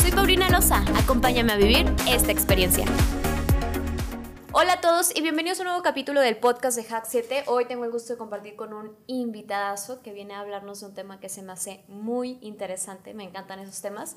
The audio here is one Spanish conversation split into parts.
Soy Paulina Loza, acompáñame a vivir esta experiencia. Hola a todos y bienvenidos a un nuevo capítulo del podcast de Hack 7. Hoy tengo el gusto de compartir con un invitadazo que viene a hablarnos de un tema que se me hace muy interesante, me encantan esos temas.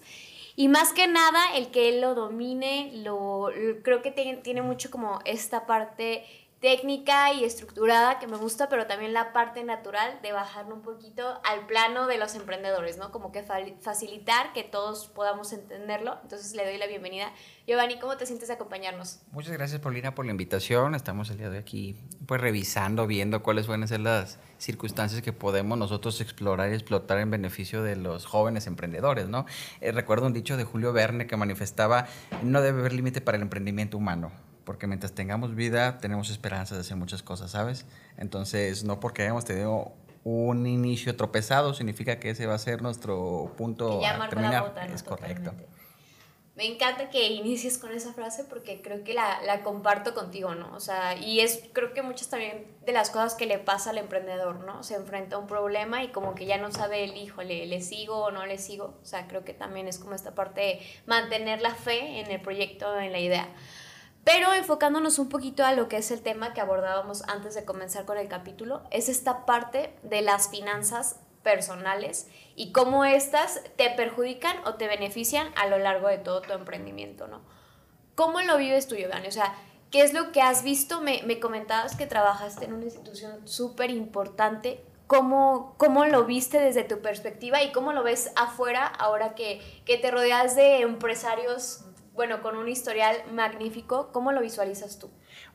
Y más que nada, el que él lo domine, lo, creo que tiene, tiene mucho como esta parte técnica y estructurada que me gusta, pero también la parte natural de bajarlo un poquito al plano de los emprendedores, ¿no? Como que facilitar que todos podamos entenderlo. Entonces le doy la bienvenida. Giovanni, ¿cómo te sientes acompañarnos? Muchas gracias, Paulina, por la invitación. Estamos el día de hoy aquí, pues revisando, viendo cuáles a ser las circunstancias que podemos nosotros explorar y explotar en beneficio de los jóvenes emprendedores, ¿no? Eh, recuerdo un dicho de Julio Verne que manifestaba, no debe haber límite para el emprendimiento humano porque mientras tengamos vida tenemos esperanza de hacer muchas cosas, ¿sabes? Entonces, no porque hayamos tenido un inicio tropezado significa que ese va a ser nuestro punto ya a terminar. es correcto. Me encanta que inicies con esa frase porque creo que la, la, comparto contigo, ¿no? O sea, y es creo que muchas también de las cosas que le pasa al emprendedor, ¿no? Se enfrenta a un problema y como que ya no sabe el hijo, ¿le, le sigo o no le sigo? O sea, creo que también es como esta parte de mantener la fe en el proyecto, en la idea. Pero enfocándonos un poquito a lo que es el tema que abordábamos antes de comenzar con el capítulo, es esta parte de las finanzas personales y cómo estas te perjudican o te benefician a lo largo de todo tu emprendimiento, ¿no? ¿Cómo lo vives tú, Giovanni? O sea, ¿qué es lo que has visto? Me, me comentabas que trabajaste en una institución súper importante. ¿Cómo, ¿Cómo lo viste desde tu perspectiva y cómo lo ves afuera ahora que, que te rodeas de empresarios bueno, con un historial magnífico, ¿cómo lo visualizas tú?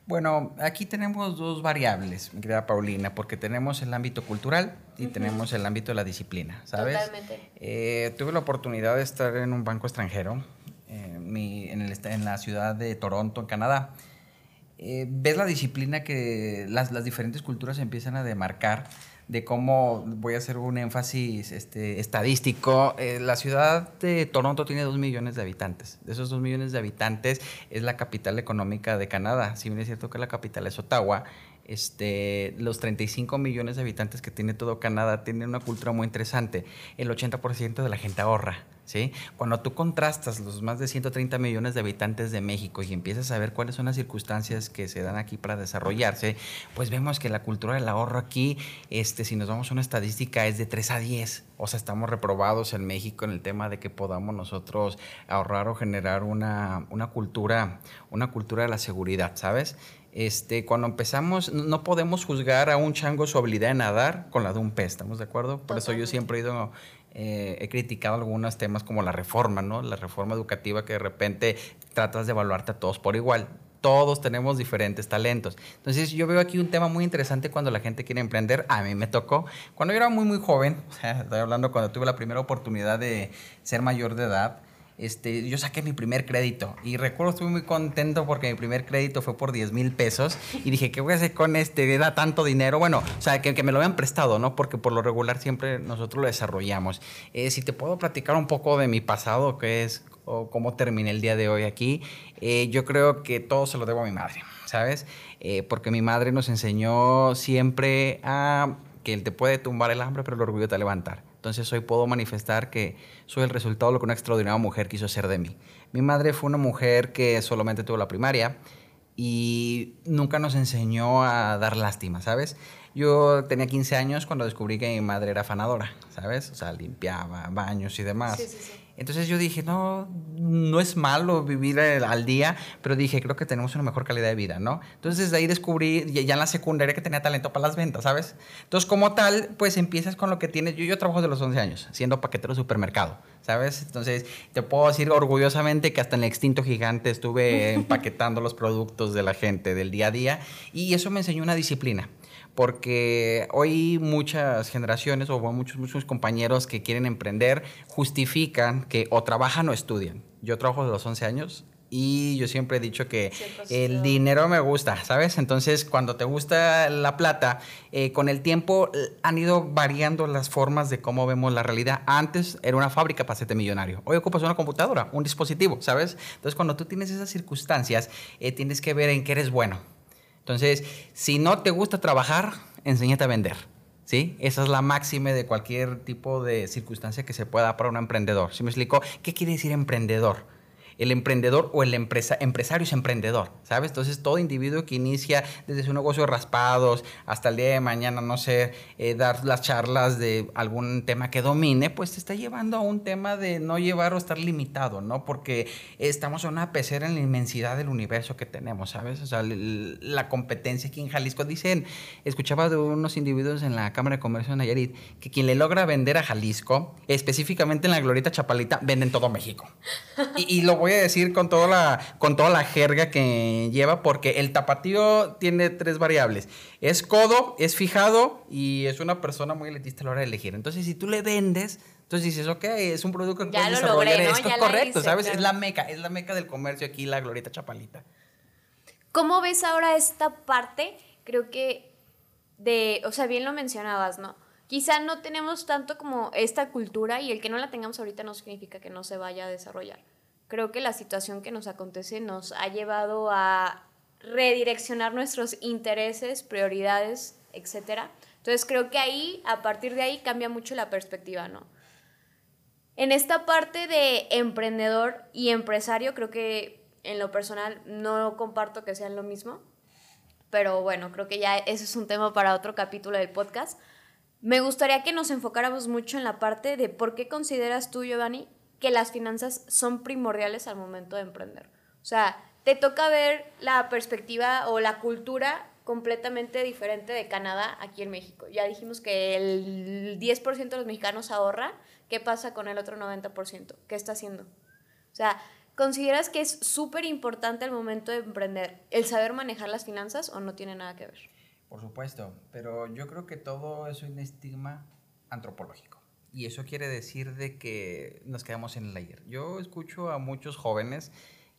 Bueno, aquí tenemos dos variables, mi querida Paulina, porque tenemos el ámbito cultural y tenemos el ámbito de la disciplina, ¿sabes? Totalmente. Eh, tuve la oportunidad de estar en un banco extranjero, eh, en, el, en, la ciudad de Toronto, en Canadá. Eh, ves la disciplina que las, las diferentes culturas empiezan a demarcar de cómo voy a hacer un énfasis este, estadístico. Eh, la ciudad de Toronto tiene dos millones de habitantes. De esos dos millones de habitantes es la capital económica de Canadá. Si bien es cierto que la capital es Ottawa, este, los 35 millones de habitantes que tiene todo Canadá tienen una cultura muy interesante. El 80% de la gente ahorra. ¿Sí? Cuando tú contrastas los más de 130 millones de habitantes de México y empiezas a ver cuáles son las circunstancias que se dan aquí para desarrollarse, pues vemos que la cultura del ahorro aquí, este, si nos vamos a una estadística, es de 3 a 10. O sea, estamos reprobados en México en el tema de que podamos nosotros ahorrar o generar una, una cultura, una cultura de la seguridad, ¿sabes? Este, cuando empezamos, no podemos juzgar a un chango su habilidad de nadar con la de un pez, ¿estamos de acuerdo? Por eso yo siempre he ido eh, he criticado algunos temas como la reforma, ¿no? La reforma educativa que de repente tratas de evaluarte a todos por igual. Todos tenemos diferentes talentos. Entonces yo veo aquí un tema muy interesante cuando la gente quiere emprender. A mí me tocó. Cuando yo era muy, muy joven, o estoy hablando cuando tuve la primera oportunidad de ser mayor de edad, este, yo saqué mi primer crédito y recuerdo estuve muy contento porque mi primer crédito fue por 10 mil pesos y dije, ¿qué voy a hacer con este? Era tanto dinero. Bueno, o sea, que, me lo habían prestado, ¿no? Porque por lo regular siempre nosotros lo desarrollamos. Eh, si te puedo platicar un poco de mi pasado, que es cómo terminé el día de hoy aquí, eh, yo creo que todo se lo debo a mi madre, ¿sabes? Eh, porque mi madre nos enseñó siempre a que te puede tumbar el hambre, pero el orgullo te va a levantar. Entonces hoy puedo manifestar que soy el resultado de lo que una extraordinaria mujer quiso ser de mí. Mi madre fue una mujer que solamente tuvo la primaria y nunca nos enseñó a dar lástima, ¿sabes? Yo tenía 15 años cuando descubrí que mi madre era afanadora, ¿sabes? O sea, limpiaba baños y demás. Sí, sí, sí. Entonces yo dije, no, no es malo vivir al día, pero dije, creo que tenemos una mejor calidad de vida, ¿no? Entonces de ahí descubrí, ya en la secundaria, que tenía talento para las ventas, ¿sabes? Entonces como tal, pues empiezas con lo que tienes. Yo, yo trabajo de los 11 años, siendo paquetero de supermercado, ¿sabes? Entonces te puedo decir orgullosamente que hasta en el extinto gigante estuve empaquetando los productos de la gente del día a día y eso me enseñó una disciplina porque hoy muchas generaciones o muchos, muchos compañeros que quieren emprender justifican que o trabajan o estudian. Yo trabajo desde los 11 años y yo siempre he dicho que el dinero me gusta, ¿sabes? Entonces, cuando te gusta la plata, eh, con el tiempo eh, han ido variando las formas de cómo vemos la realidad. Antes era una fábrica para hacerte millonario. Hoy ocupas una computadora, un dispositivo, ¿sabes? Entonces, cuando tú tienes esas circunstancias, eh, tienes que ver en qué eres bueno. Entonces, si no te gusta trabajar, enséñate a vender. ¿Sí? Esa es la máxima de cualquier tipo de circunstancia que se pueda para un emprendedor. ¿Sí me explico? ¿Qué quiere decir emprendedor? El emprendedor o el empresa, empresario es emprendedor, ¿sabes? Entonces todo individuo que inicia desde su negocio de raspados hasta el día de mañana, no sé, eh, dar las charlas de algún tema que domine, pues te está llevando a un tema de no llevar o estar limitado, ¿no? Porque estamos en una pecera en la inmensidad del universo que tenemos, ¿sabes? O sea, la competencia aquí en Jalisco. Dicen, escuchaba de unos individuos en la Cámara de Comercio de Nayarit que quien le logra vender a Jalisco, específicamente en la Glorita Chapalita, venden todo México. Y, y lo voy voy a decir con toda la, con toda la jerga que lleva, porque el tapatío tiene tres variables. Es codo, es fijado y es una persona muy elitista a la hora de elegir. Entonces, si tú le vendes, entonces dices, ok, es un producto que ya lo logré, ¿no? Esto correcto, ¿sabes? Es la meca, es la meca del comercio aquí, la Glorita Chapalita. ¿Cómo ves ahora esta parte? Creo que de, o sea, bien lo mencionabas, ¿no? Quizá no tenemos tanto como esta cultura y el que no la tengamos ahorita no significa que no se vaya a desarrollar creo que la situación que nos acontece nos ha llevado a redireccionar nuestros intereses, prioridades, etc. Entonces creo que ahí, a partir de ahí, cambia mucho la perspectiva, ¿no? En esta parte de emprendedor y empresario, creo que en lo personal no comparto que sean lo mismo, pero bueno, creo que ya ese es un tema para otro capítulo del podcast. Me gustaría que nos enfocáramos mucho en la parte de por qué consideras tú, Giovanni, que las finanzas son primordiales al momento de emprender. O sea, te toca ver la perspectiva o la cultura completamente diferente de Canadá aquí en México. Ya dijimos que el 10% de los mexicanos ahorra. ¿Qué pasa con el otro 90%? ¿Qué está haciendo? O sea, ¿consideras que es súper importante al momento de emprender el saber manejar las finanzas o no tiene nada que ver? Por supuesto, pero yo creo que todo es un estigma antropológico. Y eso quiere decir de que nos quedamos en el ayer. Yo escucho a muchos jóvenes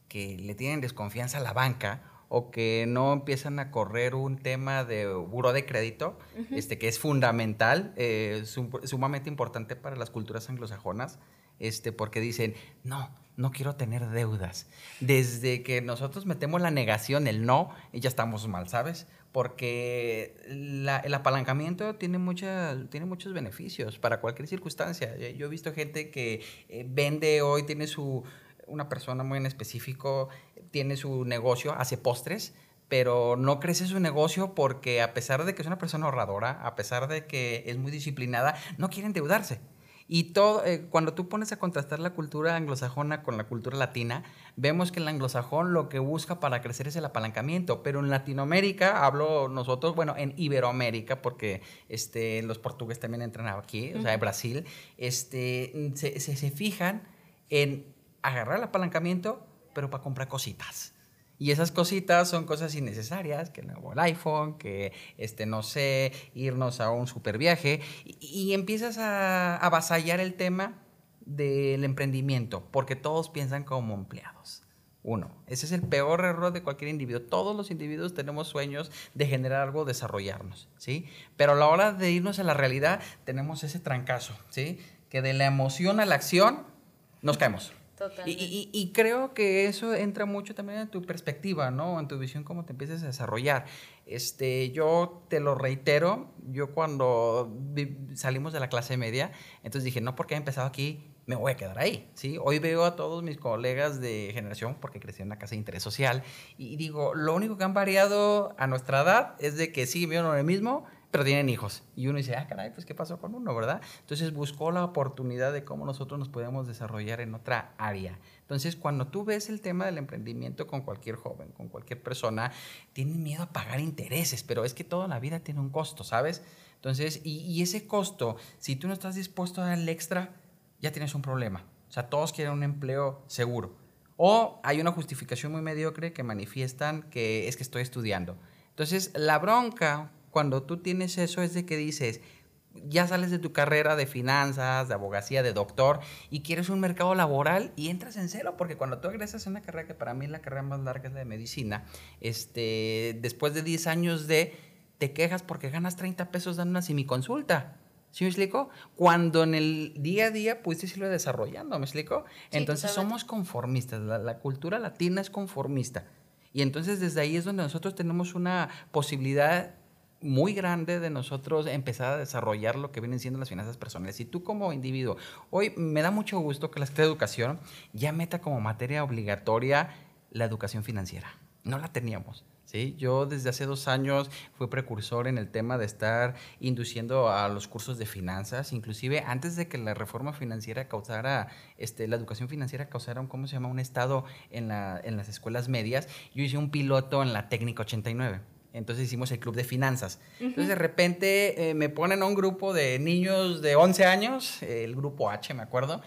que le tienen desconfianza a la banca o que no empiezan a correr un tema de buro de crédito, este, que es fundamental, eh, sumamente importante para las culturas anglosajonas, este, porque dicen, no, no quiero tener deudas. Desde que nosotros metemos la negación, el no, ya estamos mal, ¿sabes? Porque el apalancamiento tiene, tiene muchos beneficios para cualquier circunstancia. Yo he visto gente que eh, vende hoy, tiene su, una persona muy en específico, tiene su negocio, hace postres, pero no crece su negocio porque a pesar de que es una persona ahorradora, a pesar de que es muy disciplinada, no quiere endeudarse. Y todo, eh, cuando tú pones a contrastar la cultura anglosajona con la cultura latina, vemos que el anglosajón lo que busca para crecer es el apalancamiento, pero en Latinoamérica, hablo nosotros, bueno, en Iberoamérica, porque este, los portugueses también entran aquí, o sea, en Brasil, este, se, se, se fijan en agarrar el apalancamiento, pero para comprar cositas. Y esas cositas son cosas innecesarias, que el nuevo iPhone, que este, no sé, irnos a un super viaje, y, empiezas a avasallar el tema del emprendimiento, porque todos piensan como empleados. Uno, ese es el peor error de cualquier individuo. Todos los individuos tenemos sueños de generar algo, desarrollarnos, ¿sí? Pero a la hora de irnos a la realidad tenemos ese trancazo, ¿sí? Que de la emoción a la acción nos caemos. Y, creo que eso entra mucho también en tu perspectiva, ¿no? En tu visión, cómo te empiezas a desarrollar. Este, yo te lo reitero, yo cuando salimos de la clase media, entonces dije, no porque he empezado aquí, me voy a quedar ahí, ¿sí? Hoy veo a todos mis colegas de generación, porque crecí en una casa de interés social, y digo, lo único que han variado a nuestra edad es de que sí, vieron lo mismo, pero tienen hijos. Y uno dice, ah, caray, pues ¿qué pasó con uno, verdad? Entonces buscó la oportunidad de cómo nosotros nos podemos desarrollar en otra área. Entonces, cuando tú ves el tema del emprendimiento con cualquier joven, con cualquier persona, tienen miedo a pagar intereses, pero es que toda la vida tiene un costo, ¿sabes? Entonces, y, ese costo, si tú no estás dispuesto a dar el extra, ya tienes un problema. O sea, todos quieren un empleo seguro. O hay una justificación muy mediocre que manifiestan que es que estoy estudiando. Entonces, la bronca cuando tú tienes eso es de que dices, ya sales de tu carrera de finanzas, de abogacía, de doctor y quieres un mercado laboral y entras en cero, porque cuando tú egresas en una carrera que para mí la carrera más larga es la de medicina, este, después de 10 años de, te quejas porque ganas 30 pesos dando una semiconsulta. ¿Sí me explico? Cuando en el día a día pudiste irlo desarrollando, ¿me explico? entonces somos conformistas, la, la cultura latina es conformista. Y entonces desde ahí es donde nosotros tenemos una posibilidad muy grande de nosotros empezar a desarrollar lo que vienen siendo las finanzas personales. Y tú como individuo, hoy me da mucho gusto que la de Educación ya meta como materia obligatoria la educación financiera. No la teníamos. ¿sí? Yo desde hace dos años fui precursor en el tema de estar induciendo a los cursos de finanzas, inclusive antes de que la reforma financiera causara, este, la educación financiera causara, un, ¿cómo se llama?, un estado en, la, en las escuelas medias, yo hice un piloto en la técnica 89. Entonces hicimos el club de finanzas. Entonces de repente eh, me ponen a un grupo de niños de 11 años, el grupo H, me acuerdo,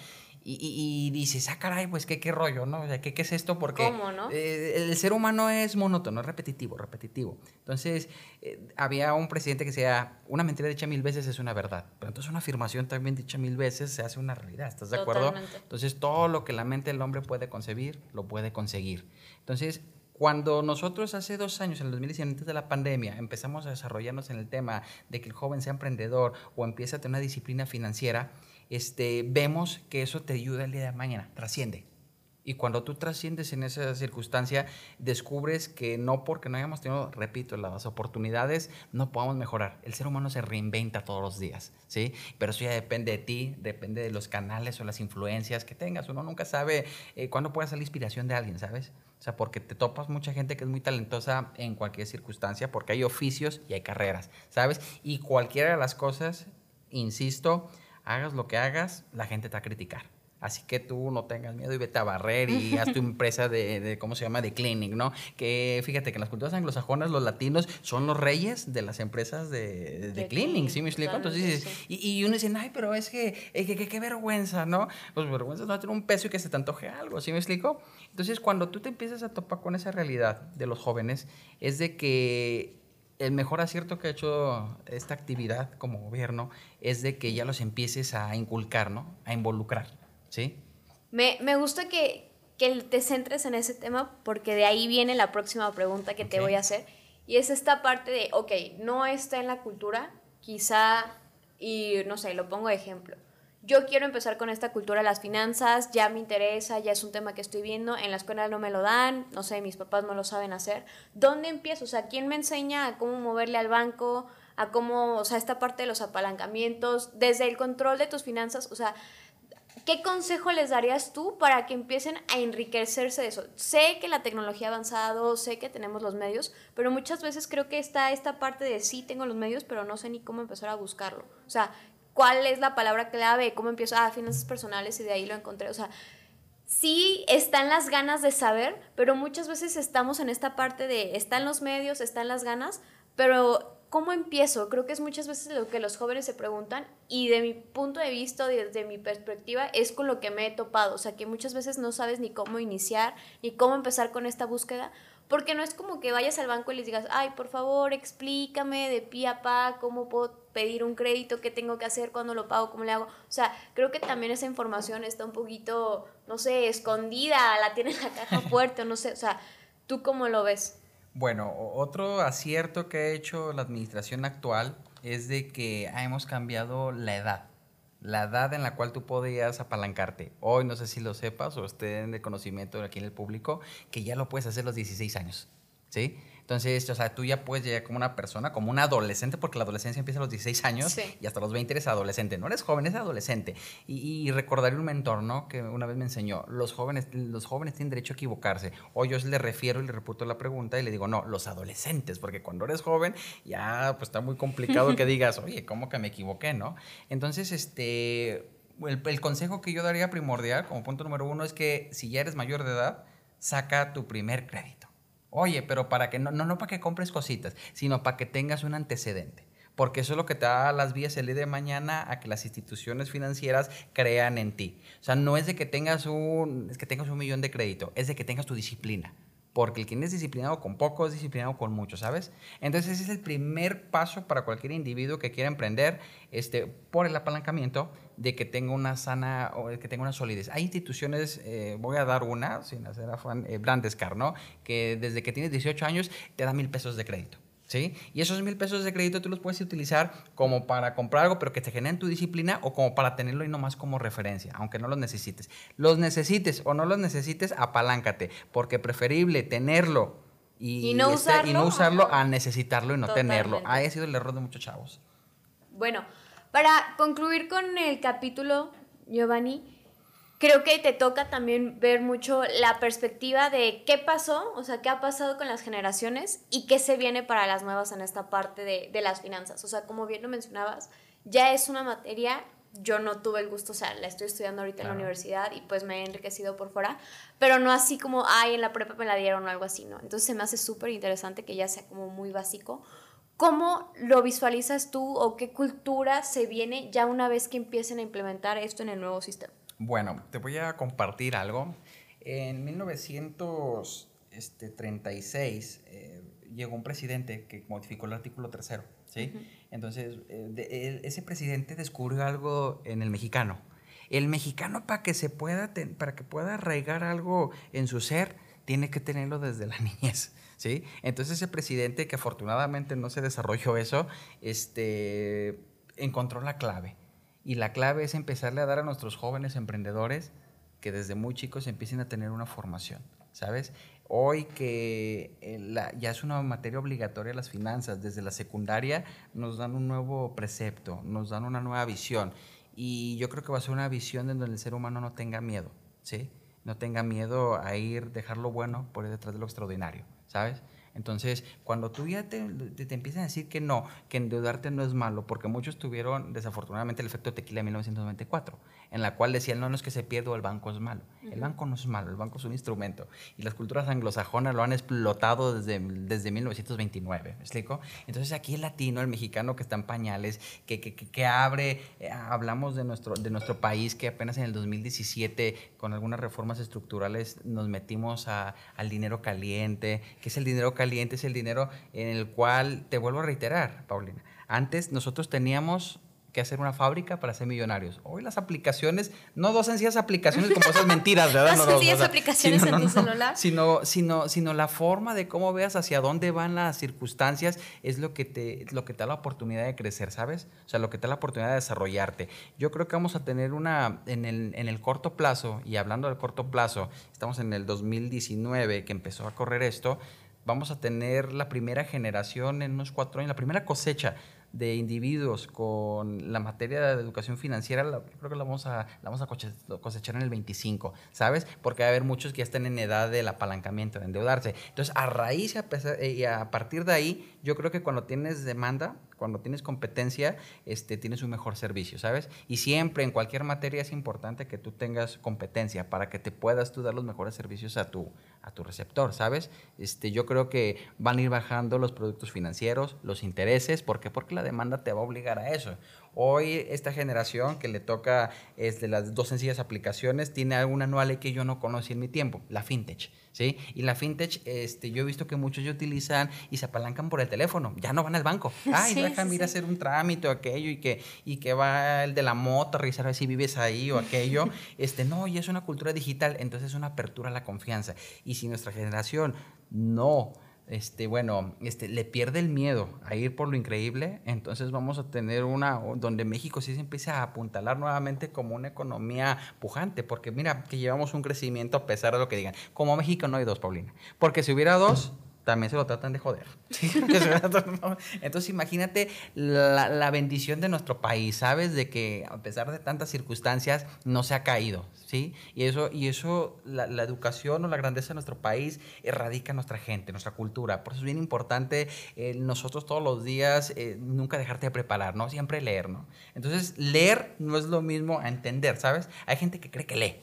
y, y, dices, ah, caray, pues qué, qué rollo, ¿no? O sea, ¿qué, qué es esto? Porque ¿Cómo, no? Eh, el ser humano es monótono, es repetitivo, repetitivo. Entonces, eh, había un presidente que decía, una mentira dicha mil veces es una verdad, pero entonces una afirmación también dicha mil veces se hace una realidad, ¿estás de acuerdo? Entonces, todo lo que la mente del hombre puede concebir, lo puede conseguir. Entonces, cuando nosotros hace dos años, en el 2019, antes de la pandemia, empezamos a desarrollarnos en el tema de que el joven sea emprendedor o empiece a tener una disciplina financiera, este, vemos que eso te ayuda el día de mañana, trasciende. Y cuando tú trasciendes en esa circunstancia, descubres que no porque no hayamos tenido, repito, las oportunidades, no podamos mejorar. El ser humano se reinventa todos los días, ¿sí? Pero eso ya depende de ti, depende de los canales o las influencias que tengas. Uno nunca sabe eh, cuándo puede la inspiración de alguien, ¿sabes? O sea, porque te topas mucha gente que es muy talentosa en cualquier circunstancia, porque hay oficios y hay carreras, ¿sabes? Y cualquiera de las cosas, insisto, hagas lo que hagas, la gente te va a criticar. Así que tú no tengas miedo y vete a barrer y haz tu empresa de, ¿cómo se llama?, de cleaning, ¿no? Que fíjate que en las culturas anglosajonas los latinos son los reyes de las empresas de, de, cleaning, ¿sí me explico? Entonces, y, y, uno dice, ay, pero es que, qué vergüenza, ¿no? Pues vergüenza no tener un peso y que se te antoje algo, ¿sí me explico? Entonces, cuando tú te empiezas a topar con esa realidad de los jóvenes, es de que el mejor acierto que ha hecho esta actividad como gobierno es de que ya los empieces a inculcar, ¿no? A involucrar. ¿Sí? Me, me gusta que, que, te centres en ese tema porque de ahí viene la próxima pregunta que te voy a hacer. Y es esta parte de, ok, no está en la cultura, quizá, y no sé, lo pongo de ejemplo. Yo quiero empezar con esta cultura de las finanzas, ya me interesa, ya es un tema que estoy viendo, en la escuela no me lo dan, no sé, mis papás no lo saben hacer. ¿Dónde empiezo? O sea, ¿quién me enseña a cómo moverle al banco, a cómo, o sea, esta parte de los apalancamientos, desde el control de tus finanzas? O sea, ¿Qué consejo les darías tú para que empiecen a enriquecerse de eso? Sé que la tecnología ha avanzado, sé que tenemos los medios, pero muchas veces creo que está esta parte de sí tengo los medios, pero no sé ni cómo empezar a buscarlo. O sea, ¿cuál es la palabra clave? ¿Cómo empiezo? Ah, finanzas personales y de ahí lo encontré. O sea, sí están las ganas de saber, pero muchas veces estamos en esta parte de están los medios, están las ganas, pero ¿cómo empiezo? Creo que es muchas veces lo que los jóvenes se preguntan y de mi punto de vista, desde mi perspectiva, es con lo que me he topado. O sea, que muchas veces no sabes ni cómo iniciar, ni cómo empezar con esta búsqueda, porque no es como que vayas al banco y les digas, ay, por favor, explícame de pie a pa cómo puedo pedir un crédito, qué tengo que hacer, cuándo lo pago, cómo le hago. O sea, creo que también esa información está un poquito, no sé, escondida, la tiene en la caja fuerte, o no sé, o sea, ¿tú cómo lo ves? Bueno, otro acierto que ha hecho la administración actual es de que hemos cambiado la edad. La edad en la cual tú podías apalancarte. Hoy no sé si lo sepas o estén de conocimiento aquí en el público, que ya lo puedes hacer los 16 años. ¿Sí? Entonces, o sea, tú ya puedes llegar como una persona, como un adolescente, porque la adolescencia empieza a los 16 años y hasta los 20 eres adolescente. No eres joven, eres adolescente. Y, y recordaré un mentor, ¿no? Que una vez me enseñó, los jóvenes, los jóvenes tienen derecho a equivocarse. O yo le refiero y le reputo la pregunta y le digo, no, los adolescentes, porque cuando eres joven ya pues está muy complicado que digas, oye, ¿cómo que me equivoqué, no? Entonces, este, el, el consejo que yo daría primordial como punto número uno es que si ya eres mayor de edad, saca tu primer crédito. Oye, pero para que no, no, no para que compres cositas, sino para que tengas un antecedente. Porque eso es lo que te da las vías el día de mañana a que las instituciones financieras crean en ti. O sea, no es de que tengas un, es que tengas un millón de crédito, es de que tengas tu disciplina. Porque el quien es disciplinado con poco es disciplinado con mucho, ¿sabes? Entonces ese es el primer paso para cualquier individuo que quiera emprender este, por el apalancamiento de que tenga una sana o que tenga una solidez. Hay instituciones, eh, voy a dar una, sin hacer afán, eh, Brandescar, ¿no? Que desde que tienes 18 años te da mil pesos de crédito. ¿Sí? Y esos mil pesos de crédito tú los puedes utilizar como para comprar algo, pero que te generen tu disciplina o como para tenerlo y no más como referencia, aunque no los necesites. Los necesites o no los necesites, apaláncate, porque preferible tenerlo y, no, este, usarlo, y no usarlo a necesitarlo y no tenerlo. Ahí ha sido el error de muchos chavos. Bueno, para concluir con el capítulo, Giovanni, creo que te toca también ver mucho la perspectiva de qué pasó, o sea, qué ha pasado con las generaciones y qué se viene para las nuevas en esta parte de, de las finanzas. O sea, como bien lo mencionabas, ya es una materia yo no tuve el gusto, o sea, la estoy estudiando ahorita en la universidad y pues me he enriquecido por fuera, pero no así como, ay, en la prepa me la dieron o algo así, ¿no? Entonces se me hace súper interesante que ya sea como muy básico. ¿Cómo lo visualizas tú o qué cultura se viene ya una vez que empiecen a implementar esto en el nuevo sistema? Bueno, te voy a compartir algo. En 1936 eh, llegó un presidente que modificó el artículo tercero, ¿sí? Entonces, eh, ese presidente descubrió algo en el mexicano. El mexicano para que se pueda, para que pueda arraigar algo en su ser, tiene que tenerlo desde la niñez. ¿Sí? Entonces ese presidente que afortunadamente no se desarrolló eso, este, encontró la clave. Y la clave es empezarle a dar a nuestros jóvenes emprendedores que desde muy chicos empiecen a tener una formación, ¿sabes? Hoy que eh, ya es una materia obligatoria las finanzas, desde la secundaria nos dan un nuevo precepto, nos dan una nueva visión. Y yo creo que va a ser una visión en donde el ser humano no tenga miedo, ¿sí? No tenga miedo a ir, dejar lo bueno por detrás de lo extraordinario, ¿sabes? Entonces, cuando tú ya te, te, empiezan a decir que no, que endeudarte no es malo, porque muchos tuvieron desafortunadamente el efecto tequila de 1994, en la cual decían, no, no es que se pierda, el banco es malo. El banco no es malo, el banco es un instrumento. Y las culturas anglosajonas lo han explotado desde, desde 1929, ¿me explico? Entonces aquí el latino, el mexicano que está en pañales, que, que, que abre, eh, hablamos de nuestro, de nuestro país que apenas en el 2017 con algunas reformas estructurales nos metimos a, al dinero caliente, que es el dinero caliente, es el dinero en el cual, te vuelvo a reiterar, Paulina, antes nosotros teníamos que hacer una fábrica para ser millonarios. Hoy las aplicaciones, no dos sencillas aplicaciones como esas mentiras, ¿verdad? no, sencillas aplicaciones sino, en tu celular. Sino, sino, sino la forma de cómo veas hacia dónde van las circunstancias es lo que, te, lo que te da la oportunidad de crecer, ¿sabes? O sea, lo que te da la oportunidad de desarrollarte. Yo creo que vamos a tener una, en el, en el corto plazo, y hablando del corto plazo, estamos en el 2019 que empezó a correr esto, vamos a tener la primera generación en unos cuatro años, la primera cosecha de individuos con la materia de educación financiera, yo creo que la vamos, a, la vamos a cosechar en el 25, ¿sabes? Porque va a haber muchos que ya están en edad del apalancamiento, de endeudarse. Entonces, a raíz y a partir de ahí, yo creo que cuando tienes demanda, cuando tienes competencia, este, tienes un mejor servicio, ¿sabes? Y siempre en cualquier materia es importante que tú tengas competencia para que te puedas tú dar los mejores servicios a tu, a tu receptor, ¿sabes? Este, yo creo que van a ir bajando los productos financieros, los intereses, ¿por qué? Porque la demanda te va a obligar a eso. Hoy esta generación que le toca es de las dos sencillas aplicaciones tiene alguna nueva ley que yo no conocí en mi tiempo, la fintech, ¿sí? Y la fintech, este, yo he visto que muchos ya utilizan y se apalancan por el teléfono, ya no van al banco. Ay, sí, déjame ir a hacer un trámite o aquello y que, y que va el de la moto a revisar si vives ahí o aquello. este, no, y es una cultura digital, entonces es una apertura a la confianza. Y si nuestra generación no este, bueno, este, le pierde el miedo a ir por lo increíble, entonces vamos a tener una donde México sí se empieza a apuntalar nuevamente como una economía pujante, porque mira que llevamos un crecimiento a pesar de lo que digan. Como México no hay dos, Paulina, porque si hubiera dos, también se lo tratan de joder. Entonces imagínate la, bendición de nuestro país, ¿sabes? De que a pesar de tantas circunstancias no se ha caído, ¿sí? Y eso, y eso la, educación o la grandeza de nuestro país erradica a nuestra gente, nuestra cultura. Por eso es bien importante eh, nosotros todos los días eh, nunca dejarte de preparar, ¿no? Siempre leer, ¿no? Entonces leer no es lo mismo a entender, ¿sabes? Hay gente que cree que lee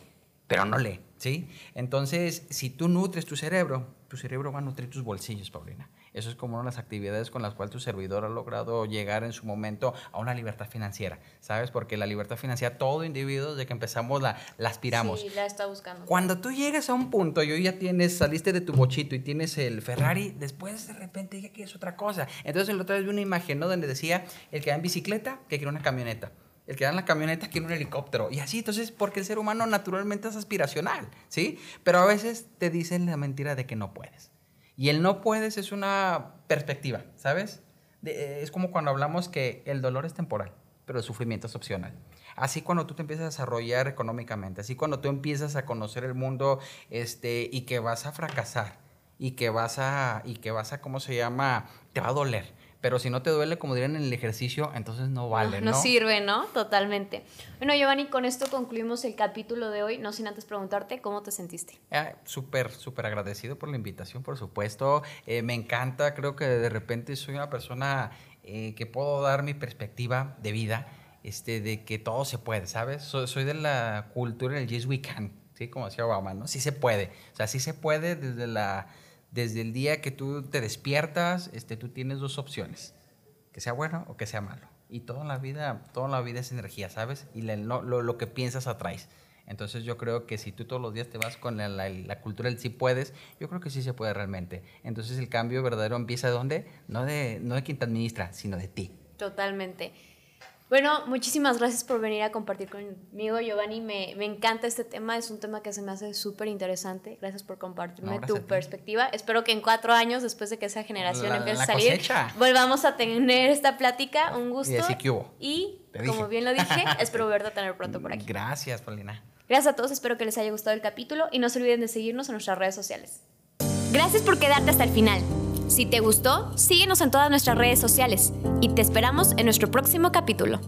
pero no lee, ¿sí? Entonces, si tú nutres tu cerebro, tu cerebro va a nutrir tus bolsillos, Paulina. Eso es como una de las actividades con las cuales tu servidor ha logrado llegar en su momento a una libertad financiera, ¿sabes? Porque la libertad financiera, todo individuo, desde que empezamos, la, la aspiramos. Sí, la está buscando. Cuando tú llegas a un punto y hoy ya tienes, saliste de tu bochito y tienes el Ferrari, después de repente ya quieres otra cosa. Entonces, el otro vez vi una imagen, ¿no? Donde decía el que va en bicicleta que quiere una camioneta el que da en la camioneta quiere un helicóptero. Y así, entonces, porque el ser humano naturalmente es aspiracional, ¿sí? Pero a veces te dicen la mentira de que no puedes. Y el no puedes es una perspectiva, ¿sabes? Eh, es como cuando hablamos que el dolor es temporal, pero el sufrimiento es opcional. Así cuando tú te empiezas a desarrollar económicamente, así cuando tú empiezas a conocer el mundo este, y que vas a fracasar y que vas a, y que vas a, ¿cómo se llama? Te va a doler pero si no te duele, como dirían en el ejercicio, entonces no vale, ¿no? No sirve, ¿no? Totalmente. Bueno, Giovanni, con esto concluimos el capítulo de hoy, no sin antes preguntarte cómo te sentiste. Ah, súper, súper agradecido por la invitación, por supuesto. Eh, me encanta, creo que de repente soy una persona eh, que puedo dar mi perspectiva de vida, este, de que todo se puede, ¿sabes? Soy, soy de la cultura del yes we can, ¿sí? Como decía Obama, ¿no? Sí se puede. O sea, sí se puede desde la desde el día que tú te despiertas, este, tú tienes dos opciones, que sea bueno o que sea malo. Y toda la vida, toda la vida es energía, ¿sabes? Y lo, que piensas atraes. Entonces yo creo que si tú todos los días te vas con la, la, cultura del sí puedes, yo creo que sí se puede realmente. Entonces el cambio verdadero empieza de dónde? No de, no de quien te administra, sino de ti. Totalmente. Bueno, muchísimas gracias por venir a compartir conmigo, Giovanni. Me, me encanta este tema, es un tema que se me hace súper interesante. Gracias por compartirme tu perspectiva. Espero que en cuatro años, después de que esa generación empiece a salir, volvamos a tener esta plática. Un gusto. Y, y como bien lo dije, espero verte a tener pronto por aquí. Gracias, Paulina. Gracias a todos, espero que les haya gustado el capítulo y no se olviden de seguirnos en nuestras redes sociales. Gracias por quedarte hasta el final. Si te gustó, síguenos en todas nuestras redes sociales y te esperamos en nuestro próximo capítulo.